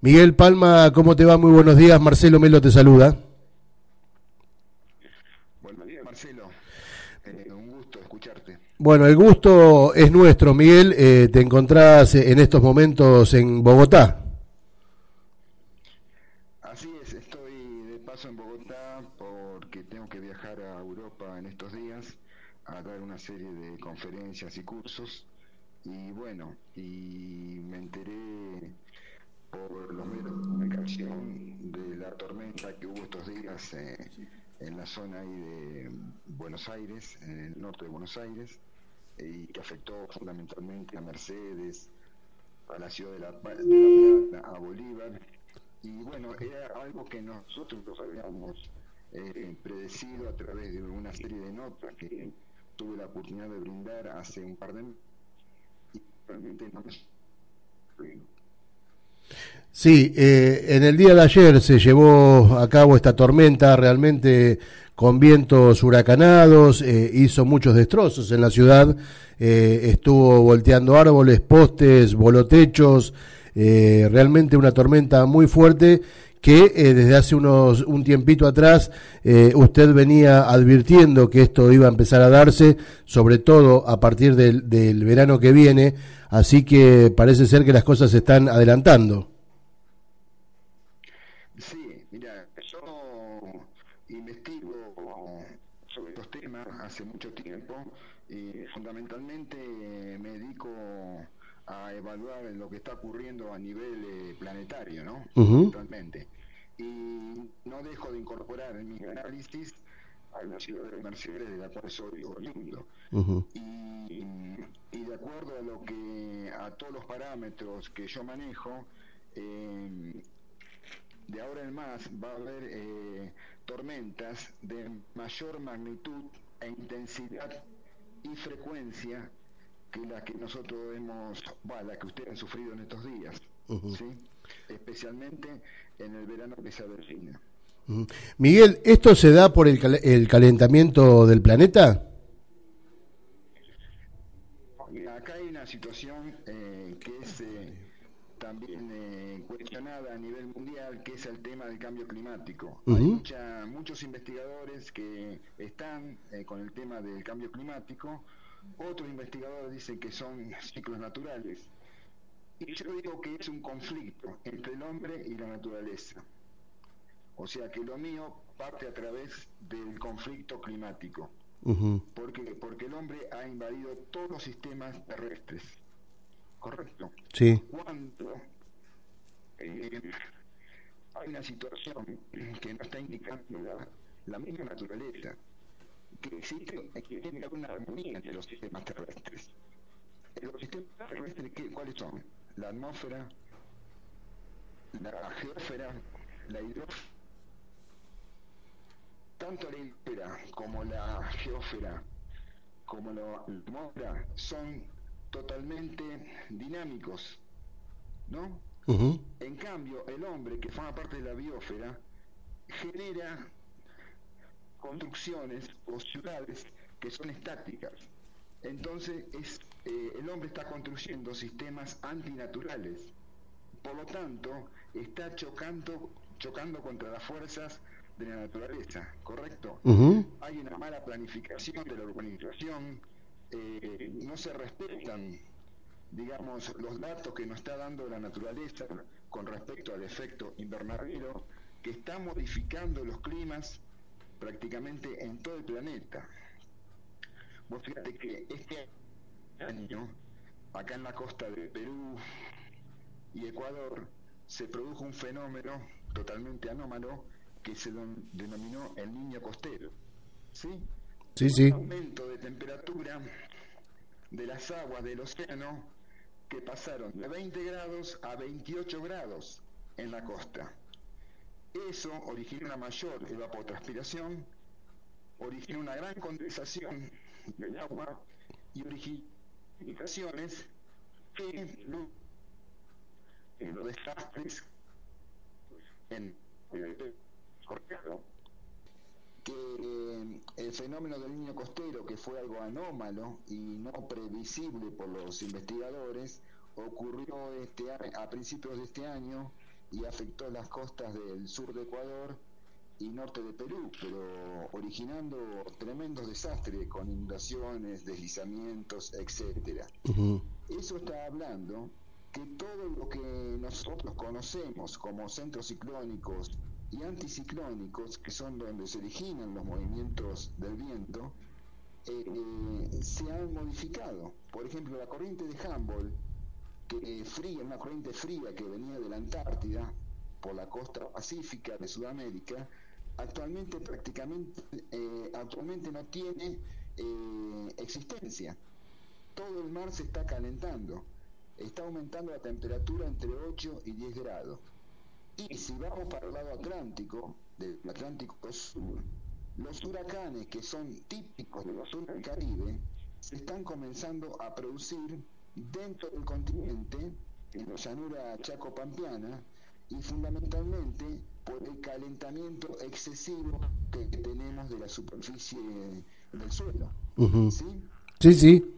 Miguel Palma, ¿cómo te va? Muy buenos días. Marcelo Melo te saluda. Buenos días, Marcelo. Eh, un gusto escucharte. Bueno, el gusto es nuestro, Miguel. Eh, te encontrás en estos momentos en Bogotá. Así es, estoy de paso en Bogotá porque tengo que viajar a Europa en estos días a dar una serie de conferencias y cursos. Y bueno, y me enteré por los medios de la tormenta que hubo estos días eh, en la zona ahí de Buenos Aires, en el norte de Buenos Aires, y que afectó fundamentalmente a Mercedes, a la ciudad de La, de la Plata, a Bolívar. Y bueno, era algo que nosotros habíamos eh, predecido a través de una serie de notas que tuve la oportunidad de brindar hace un par de meses. Y realmente no Sí, eh, en el día de ayer se llevó a cabo esta tormenta realmente con vientos huracanados, eh, hizo muchos destrozos en la ciudad, eh, estuvo volteando árboles, postes, volotechos, realmente una tormenta muy fuerte que desde hace unos un tiempito atrás usted venía advirtiendo que esto iba a empezar a darse, sobre todo a partir del, del verano que viene, así que parece ser que las cosas se están adelantando. Sí, mira, yo investigo sobre estos temas hace mucho tiempo y fundamentalmente me dedico a evaluar lo que está ocurriendo a nivel eh, planetario, ¿no? Totalmente. Y no dejo de incorporar en mi análisis a la ciudad de Mercedes, de la cual soy oriundo. y, y, de acuerdo a lo que, a todos los parámetros que yo manejo, eh, de ahora en más va a haber eh, tormentas de mayor magnitud e intensidad y frecuencia que la que nosotros hemos, bueno, la que ustedes han sufrido en estos días, ¿sí? especialmente en el verano que se avecina. Miguel, ¿esto se da por el, el calentamiento del planeta? Acá hay una situación eh, que es eh, también eh, cuestionada a nivel mundial, que es el tema del cambio climático. Hay mucha, muchos investigadores que están eh, con el tema del cambio climático, otros investigadores dicen que son ciclos naturales. Y yo digo que es un conflicto entre el hombre y la naturaleza. O sea que lo mío parte a través del conflicto climático. ¿Por qué? Porque el hombre ha invadido todos los sistemas terrestres correcto. Sí. Cuando eh, hay una situación que no está indicando la, misma naturaleza, que existe, que tiene que haber una armonía entre los sistemas terrestres. Los sistemas terrestres, ¿cuáles son? La atmósfera, la geósfera, la hidrósfera. Tanto la hidrósfera como la geósfera como la atmósfera son totalmente dinámicos, ¿no? En cambio, el hombre que forma parte de la biosfera genera construcciones o ciudades que son estáticas. Entonces, es, eh, el hombre está construyendo sistemas antinaturales. Por lo tanto, está chocando, chocando contra las fuerzas de la naturaleza, ¿correcto? Hay una mala planificación de la urbanización, eh, no se respetan, digamos, los datos que nos está dando la naturaleza con respecto al efecto invernadero que está modificando los climas prácticamente en todo el planeta. Vos fíjate que este año, acá en la costa de Perú y Ecuador, se produjo un fenómeno totalmente anómalo que se denominó el niño costero. ¿Sí? Sí, sí. Un aumento de de las aguas del océano que pasaron de 20 grados a 28 grados en la costa. Eso origina una mayor evapotranspiración, origina una gran condensación del agua y origina que en los desastres en el que eh, el fenómeno del niño costero, que fue algo anómalo y no previsible por los investigadores, ocurrió este a principios de este año y afectó las costas del sur de Ecuador y norte de Perú, pero originando tremendos desastres con inundaciones, deslizamientos, etcétera. Eso está hablando que todo lo que nosotros conocemos como centros ciclónicos y anticiclónicos, que son donde se originan los movimientos del viento, eh, eh, se han modificado. Por ejemplo, la corriente de Humboldt, que fría, una corriente fría que venía de la Antártida por la costa pacífica de Sudamérica, actualmente prácticamente eh, actualmente no tiene existencia. Todo el mar se está calentando, está aumentando la temperatura entre 8 y 10 grados. Y si vamos para el lado Atlántico, del Atlántico Sur, los huracanes que son típicos de los sur del Caribe se están comenzando a producir dentro del continente, en la llanura chaco-pampeana, y fundamentalmente por el calentamiento excesivo que tenemos de la superficie del suelo. ¿Sí? Sí, sí.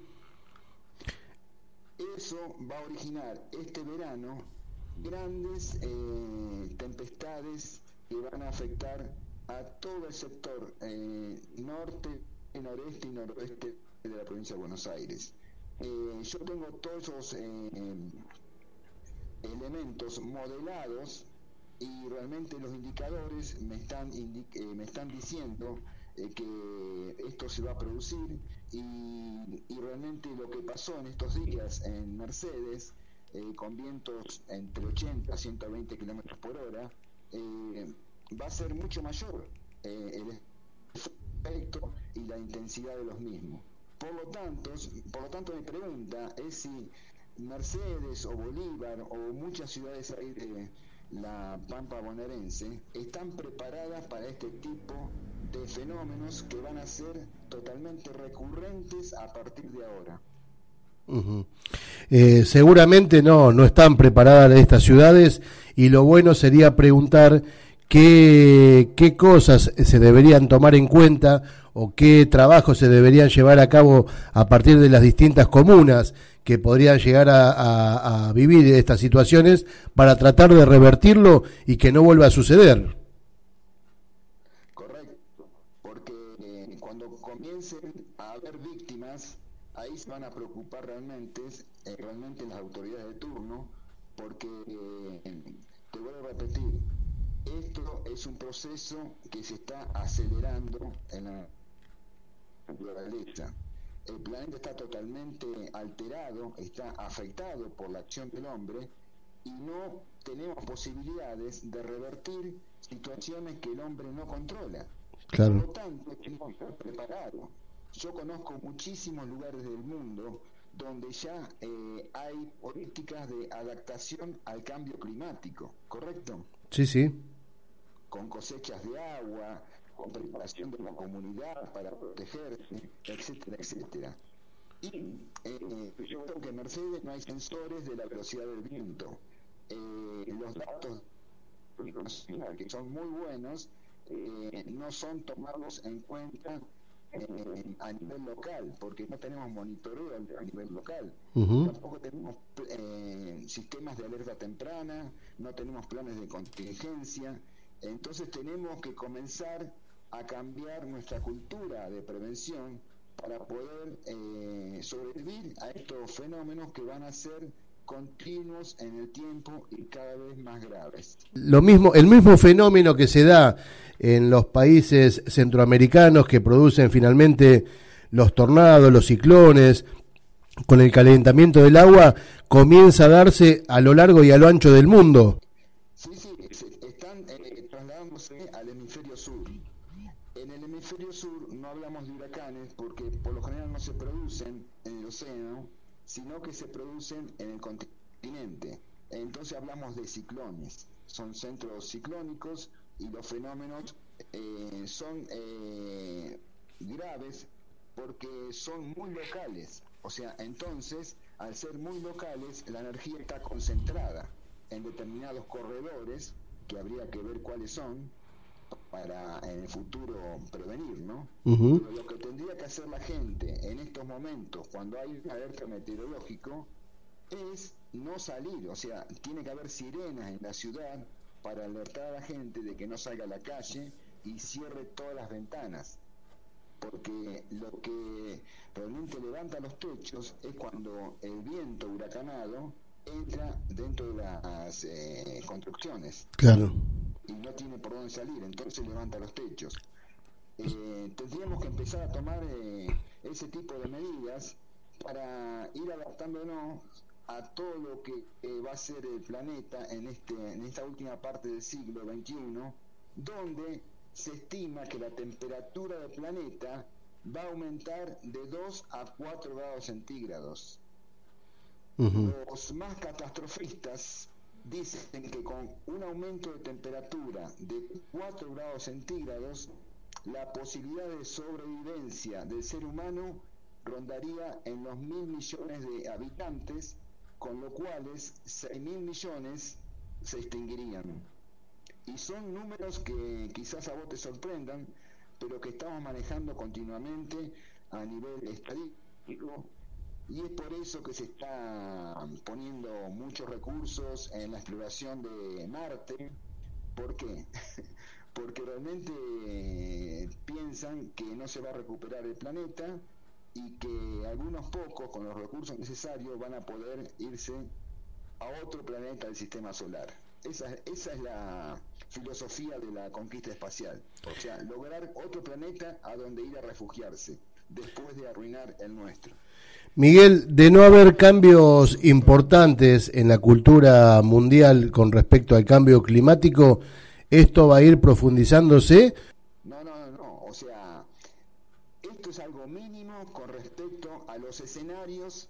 Eso va a originar este verano grandes eh, tempestades que van a afectar a todo el sector eh, norte, noreste y noroeste de la provincia de Buenos Aires. Eh, yo tengo todos esos eh, elementos modelados y realmente los indicadores me están, me están diciendo que esto se va a producir y, y, realmente lo que pasó en estos días en Mercedes con vientos entre 80 a 120 kilómetros por hora va a ser mucho mayor eh, el efecto y la intensidad de los mismos. Por lo tanto, por lo tanto mi pregunta es si Mercedes o Bolívar o muchas ciudades ahí de la Pampa bonaerense están preparadas para este tipo de fenómenos que van a ser totalmente recurrentes a partir de ahora. Eh, seguramente no, no están preparadas estas ciudades y lo bueno sería preguntar qué, qué cosas se deberían tomar en cuenta o qué trabajos se deberían llevar a cabo a partir de las distintas comunas que podrían llegar a, vivir estas situaciones para tratar de revertirlo y que no vuelva a suceder. Correcto, porque eh, cuando comiencen a haber víctimas, ahí se van a preocupar realmente, eh, realmente las autoridades de turno, porque, eh, te voy a repetir, esto es un proceso que se está acelerando en la naturaleza. El planeta está totalmente alterado, está afectado por la acción del hombre y no tenemos posibilidades de revertir situaciones que el hombre no controla. Por lo tanto, tenemos que estar preparados. Yo conozco muchísimos lugares del mundo donde ya eh, hay políticas de adaptación al cambio climático, ¿correcto? Sí, sí con cosechas de agua, con preparación de la comunidad para protegerse, etcétera, etcétera. Y eh, yo creo que en Mercedes no hay sensores de la velocidad del viento. Eh, los datos que son muy buenos eh, no son tomados en cuenta a nivel local, porque no tenemos monitoreo a nivel local. Tampoco tenemos sistemas de alerta temprana, no tenemos planes de contingencia. Entonces tenemos que comenzar a cambiar nuestra cultura de prevención para poder eh, sobrevivir a estos fenómenos que van a ser continuos en el tiempo y cada vez más graves. Lo mismo, el mismo fenómeno que se da en los países centroamericanos que producen finalmente los tornados, los ciclones, con el calentamiento del agua, comienza a darse a lo largo y a lo ancho del mundo. Sí, sí, están eh, trasladándose al hemisferio sur. En el hemisferio sur no hablamos de huracanes porque por lo general no se producen en el océano, sino que se producen en el continente. Entonces hablamos de ciclones. Son centros ciclónicos y los fenómenos eh, son eh, graves porque son muy locales. O sea, entonces, al ser muy locales, la energía está concentrada en determinados corredores, que habría que ver cuáles son, para en el futuro prevenir, ¿no? lo que tendría que hacer la gente en estos momentos, cuando hay un alerta meteorológico, es no salir, o sea, tiene que haber sirenas en la ciudad para alertar a la gente de que no salga a la calle y cierre todas las ventanas. Porque lo que realmente levanta los techos es cuando el viento huracanado entra dentro de las eh, construcciones. Claro. Y no tiene por dónde salir, entonces levanta los techos. Eh, tendríamos que empezar a tomar eh, ese tipo de medidas para ir adaptándonos a todo lo que va a ser el planeta en, este, en esta última parte del siglo XXI, donde se estima que la temperatura del planeta va a aumentar de 2 a 4 grados centígrados. Los más catastrofistas dicen que con un aumento de temperatura de 4 grados centígrados, la posibilidad de sobrevivencia del ser humano rondaría en los mil millones de habitantes, con lo cuales seis mil millones se extinguirían. Y son números que quizás a vos te sorprendan, pero que estamos manejando continuamente a nivel estadístico y es por eso que se está poniendo muchos recursos en la exploración de Marte. ¿Por qué? Porque realmente eh, piensan que no se va a recuperar el planeta y que algunos pocos con los recursos necesarios van a poder irse a otro planeta del sistema solar. Esa, esa es la filosofía de la conquista espacial. O sea, lograr otro planeta a donde ir a refugiarse después de arruinar el nuestro. Miguel, de no haber cambios importantes en la cultura mundial con respecto al cambio climático, ¿esto va a ir profundizándose? No, no, no, o sea, esto es algo mínimo con respecto a los escenarios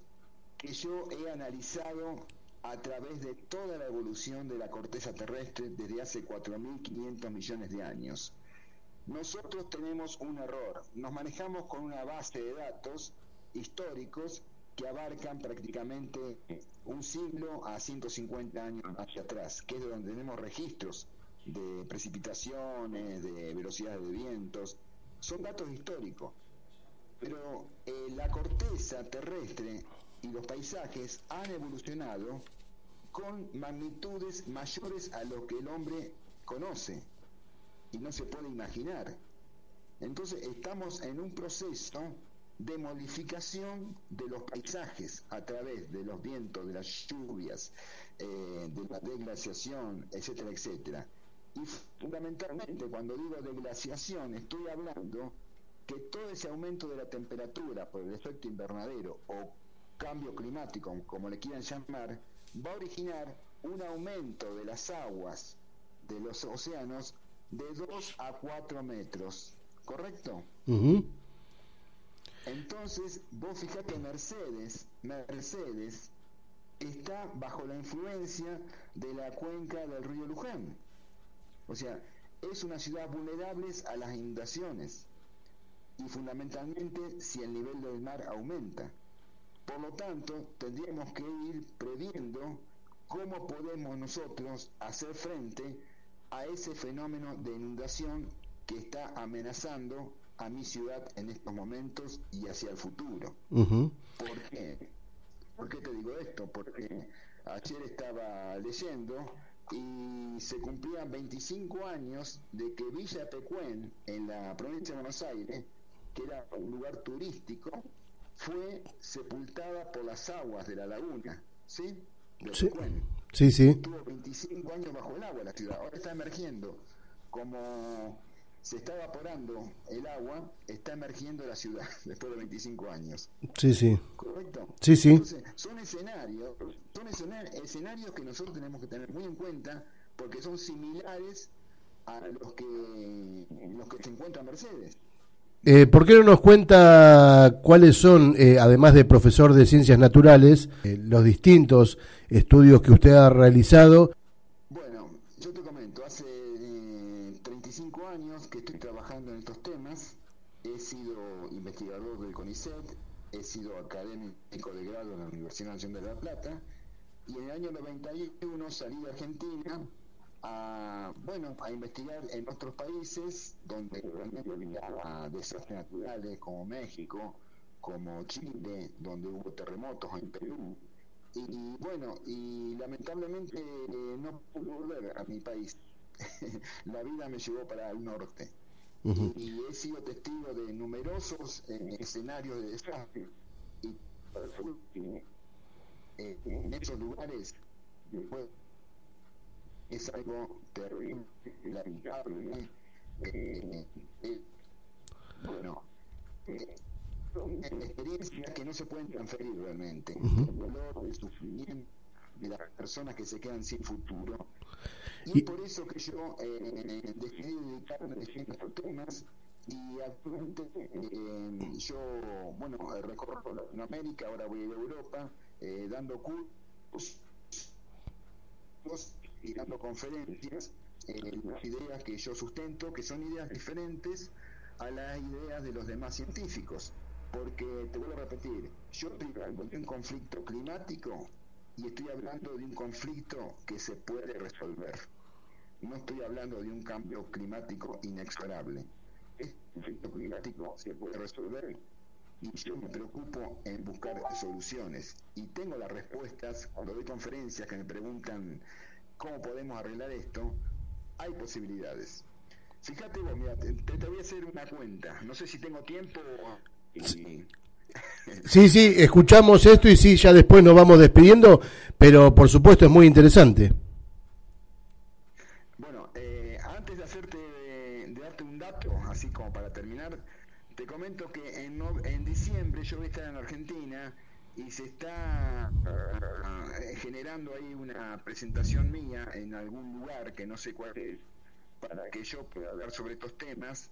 que yo he analizado a través de toda la evolución de la corteza terrestre desde hace 4.500 millones de años. Nosotros tenemos un error, nos manejamos con una base de datos históricos que abarcan prácticamente un siglo a 150 años hacia atrás, que es donde tenemos registros de precipitaciones, de velocidades de vientos, son datos históricos. Pero eh, la corteza terrestre y los paisajes han evolucionado con magnitudes mayores a lo que el hombre conoce y no se puede imaginar. Entonces estamos en un proceso de modificación de los paisajes a través de los vientos, de las lluvias, eh, de la deglaciación, etcétera, etcétera. Y fundamentalmente cuando digo deglaciación estoy hablando que todo ese aumento de la temperatura por el efecto invernadero o cambio climático, como le quieran llamar, va a originar un aumento de las aguas de los océanos de 2 a 4 metros, ¿correcto? Entonces, vos fijate, Mercedes, Mercedes está bajo la influencia de la cuenca del río Luján. O sea, es una ciudad vulnerable a las inundaciones y fundamentalmente si el nivel del mar aumenta. Por lo tanto, tendríamos que ir previendo cómo podemos nosotros hacer frente a ese fenómeno de inundación que está amenazando a mi ciudad en estos momentos y hacia el futuro. ¿Por qué? ¿Por qué te digo esto? Porque ayer estaba leyendo y se cumplían 25 años de que Villa Pecuén, en la provincia de Buenos Aires, que era un lugar turístico, fue sepultada por las aguas de la laguna, ¿sí? De sí. Sí, sí. Tuvo 25 años bajo el agua la ciudad, ahora está emergiendo como se está evaporando el agua, está emergiendo la ciudad después de 25 años. Sí, sí. ¿Correcto? Sí, sí. Entonces, son escenarios, son escenarios que nosotros tenemos que tener muy en cuenta porque son similares a los que, los que se encuentran Mercedes. Eh, ¿Por qué no nos cuenta cuáles son, eh, además de profesor de ciencias naturales, eh, los distintos estudios que usted ha realizado que estoy trabajando en estos temas. He sido investigador del CONICET, he sido académico de grado en la Universidad Nacional de La Plata y en el año 91 salí de Argentina a, bueno, a investigar en otros países donde realmente había desastres naturales como México, como Chile, donde hubo terremotos en Perú, y, bueno, y lamentablemente eh, no pude volver a mi país. la vida me llevó para el norte. y, he sido testigo de numerosos eh, escenarios de desastre. Y eh, en esos lugares es algo terrible, lamentable. bueno, son experiencias que no se pueden transferir realmente. El dolor, el sufrimiento de las personas que se quedan sin futuro. Y, por eso que yo eh, decidí dedicarme a estos temas y actualmente eh, yo, bueno, recorro Latinoamérica, ahora voy a Europa, eh, dando cursos y dando conferencias, eh, las ideas que yo sustento, que son ideas diferentes a las ideas de los demás científicos. Porque, te vuelvo a repetir, yo hablando de un conflicto climático y estoy hablando de un conflicto que se puede resolver. No estoy hablando de un cambio climático inexorable. Este conflicto climático se puede resolver y yo me preocupo en buscar soluciones. Y tengo las respuestas cuando doy conferencias que me preguntan cómo podemos arreglar esto. Hay posibilidades. Fíjate vos, mira, te, te voy a hacer una cuenta. No sé si tengo tiempo Sí, sí, escuchamos esto y sí, ya después nos vamos despidiendo, pero por supuesto es muy interesante. Bueno, eh, antes de hacerte, de, darte un dato, así como para terminar, te comento que en, en diciembre yo voy a estar en Argentina y se está eh, generando ahí una presentación mía en algún lugar que no sé cuál es, para que yo pueda hablar sobre estos temas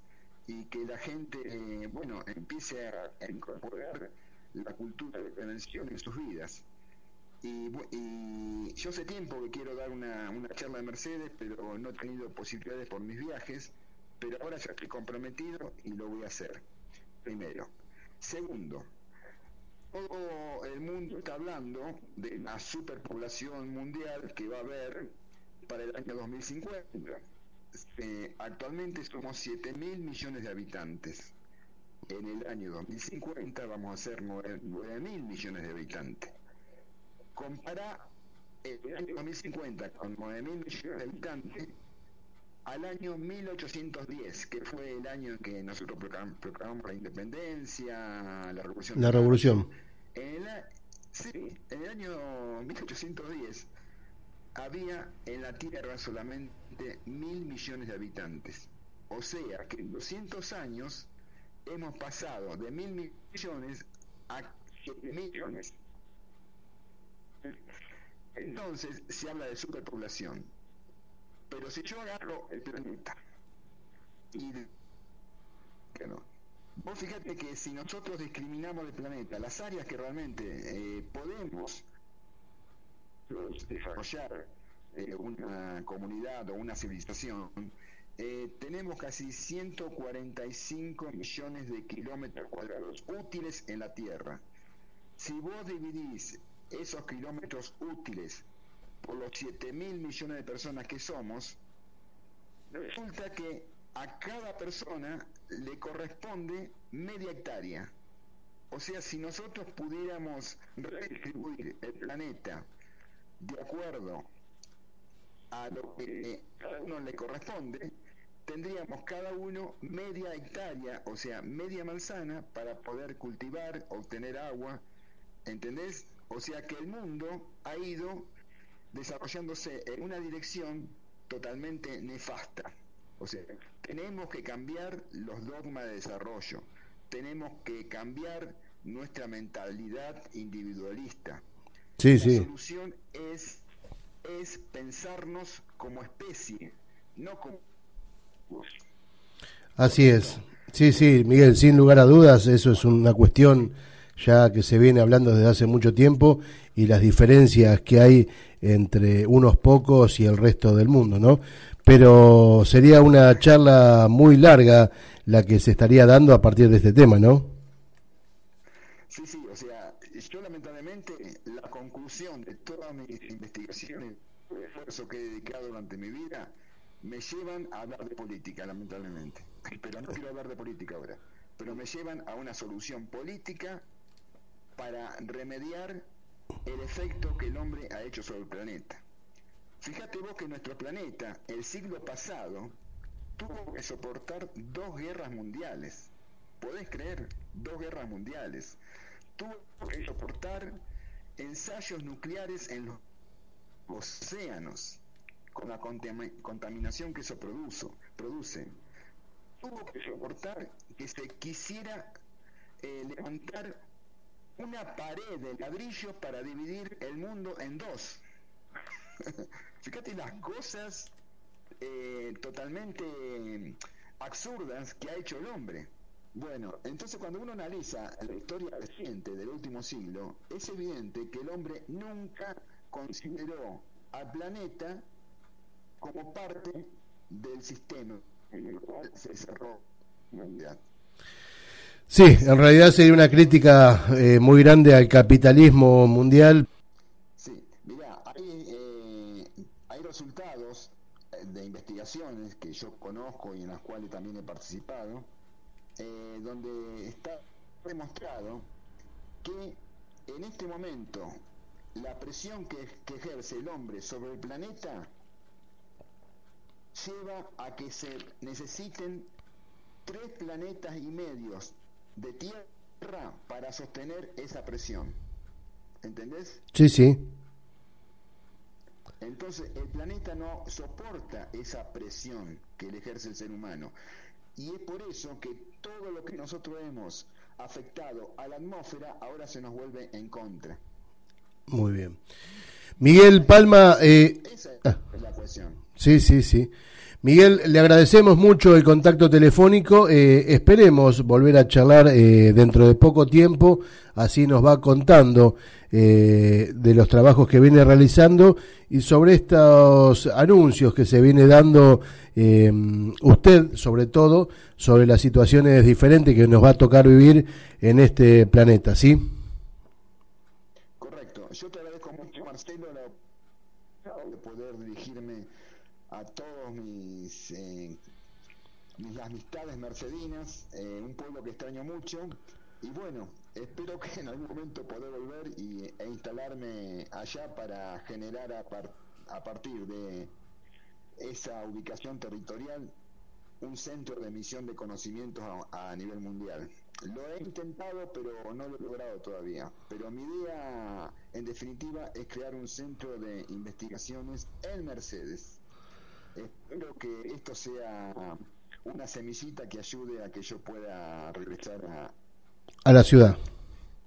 y que la gente, eh, bueno, empiece a, incorporar la cultura de prevención en sus vidas. Y, yo hace tiempo que quiero dar una, una charla de Mercedes, pero no he tenido posibilidades por mis viajes, pero ahora ya estoy comprometido y lo voy a hacer. Primero. Segundo, todo el mundo está hablando de la superpoblación mundial que va a haber para el año 2050 eh, actualmente somos 7 mil millones de habitantes. En el año 2050 vamos a ser 9 mil millones de habitantes. Compara el año 2050 con 9 mil millones de habitantes al año 1810, que fue el año en que nosotros proclamamos la independencia, la revolución. La revolución. En el, sí, en el año 1810 había en la Tierra solamente mil millones de habitantes. O sea que en 200 años hemos pasado de mil millones a 7 millones. Entonces se habla de superpoblación. Pero si yo agarro el planeta y que no, vos fíjate que si nosotros discriminamos el planeta, las áreas que realmente eh, podemos desarrollar eh, una comunidad o una civilización, eh, tenemos casi 145 millones de kilómetros cuadrados útiles en la Tierra. Si vos dividís esos kilómetros útiles por los 7 mil millones de personas que somos, resulta que a cada persona le corresponde media hectárea. O sea, si nosotros pudiéramos redistribuir el planeta de acuerdo a lo que a uno le corresponde, tendríamos cada uno media hectárea, o sea, media manzana, para poder cultivar, obtener agua, ¿entendés? O sea que el mundo ha ido desarrollándose en una dirección totalmente nefasta. O sea, tenemos que cambiar los dogmas de desarrollo, tenemos que cambiar nuestra mentalidad individualista. Sí, La solución es, es pensarnos como especie, no como... Así es. Sí, sí, Miguel, sin lugar a dudas, eso es una cuestión ya que se viene hablando desde hace mucho tiempo y las diferencias que hay entre unos pocos y el resto del mundo, ¿no? Pero sería una charla muy larga la que se estaría dando a partir de este tema, ¿no? Sí, sí, o sea, yo lamentablemente la conclusión de todas mis investigaciones, el esfuerzo que he dedicado durante mi vida, me llevan a hablar de política, lamentablemente. Pero no quiero hablar de política ahora. Pero me llevan a una solución política para remediar el efecto que el hombre ha hecho sobre el planeta. Fíjate vos que nuestro planeta, el siglo pasado, tuvo que soportar dos guerras mundiales. ¿Podés creer? Dos guerras mundiales. Tuvo que soportar ensayos nucleares en los océanos, con la contaminación que eso produce. Tuvo que soportar que se quisiera eh, levantar una pared de ladrillo para dividir el mundo en dos. Fíjate las cosas eh, totalmente absurdas que ha hecho el hombre. Bueno, entonces cuando uno analiza la historia reciente del último siglo, es evidente que el hombre nunca consideró al planeta como parte del sistema en el cual se cerró la humanidad. Sí, en realidad sería una crítica eh, muy grande al capitalismo mundial. Sí, mira, hay, eh, hay resultados eh, que yo conozco y en las cuales también he participado, eh, donde está demostrado que en este momento la presión que, ejerce el hombre sobre el planeta lleva a que se necesiten tres planetas y medios de tierra para sostener esa presión. ¿Entendés? Sí, sí. Entonces el planeta no soporta esa presión que le ejerce el ser humano. Y es por eso que todo lo que nosotros hemos afectado a la atmósfera ahora se nos vuelve en contra. Muy bien. Miguel Palma. Eh, Esa es ah. la cuestión. Sí, sí, sí. Miguel, le agradecemos mucho el contacto telefónico. Eh, esperemos volver a charlar eh, dentro de poco tiempo. Así nos va contando eh, de los trabajos que viene realizando y sobre estos anuncios que se viene dando usted, sobre todo, sobre las situaciones diferentes que nos va a tocar vivir en este planeta, ¿sí? Correcto. Yo te agradezco mucho, Marcelo, de poder dirigirme a todos mis, eh, mis amistades mercedinas, eh, un pueblo que extraño mucho. Y bueno, espero que en algún momento poder volver y, e instalarme allá para generar a, a partir de esa ubicación territorial un centro de emisión de conocimientos a, nivel mundial. Lo he intentado, pero no lo he logrado todavía. Pero mi idea, en definitiva, es crear un centro de investigaciones en Mercedes. Espero que esto sea una semillita que ayude a que yo pueda regresar a, a la ciudad.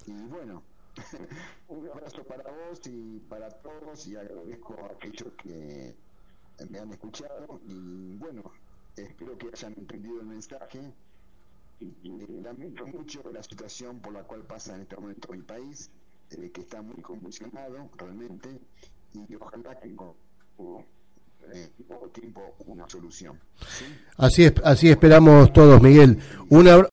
Y bueno, un abrazo para vos y para todos y agradezco a aquellos que me han escuchado y bueno, espero que hayan entendido el mensaje lamento mucho la situación por la cual pasa en este momento mi país, eh, que está muy convulsionado realmente y ojalá que tiempo una solución. Así, es, así esperamos todos, Miguel. Un,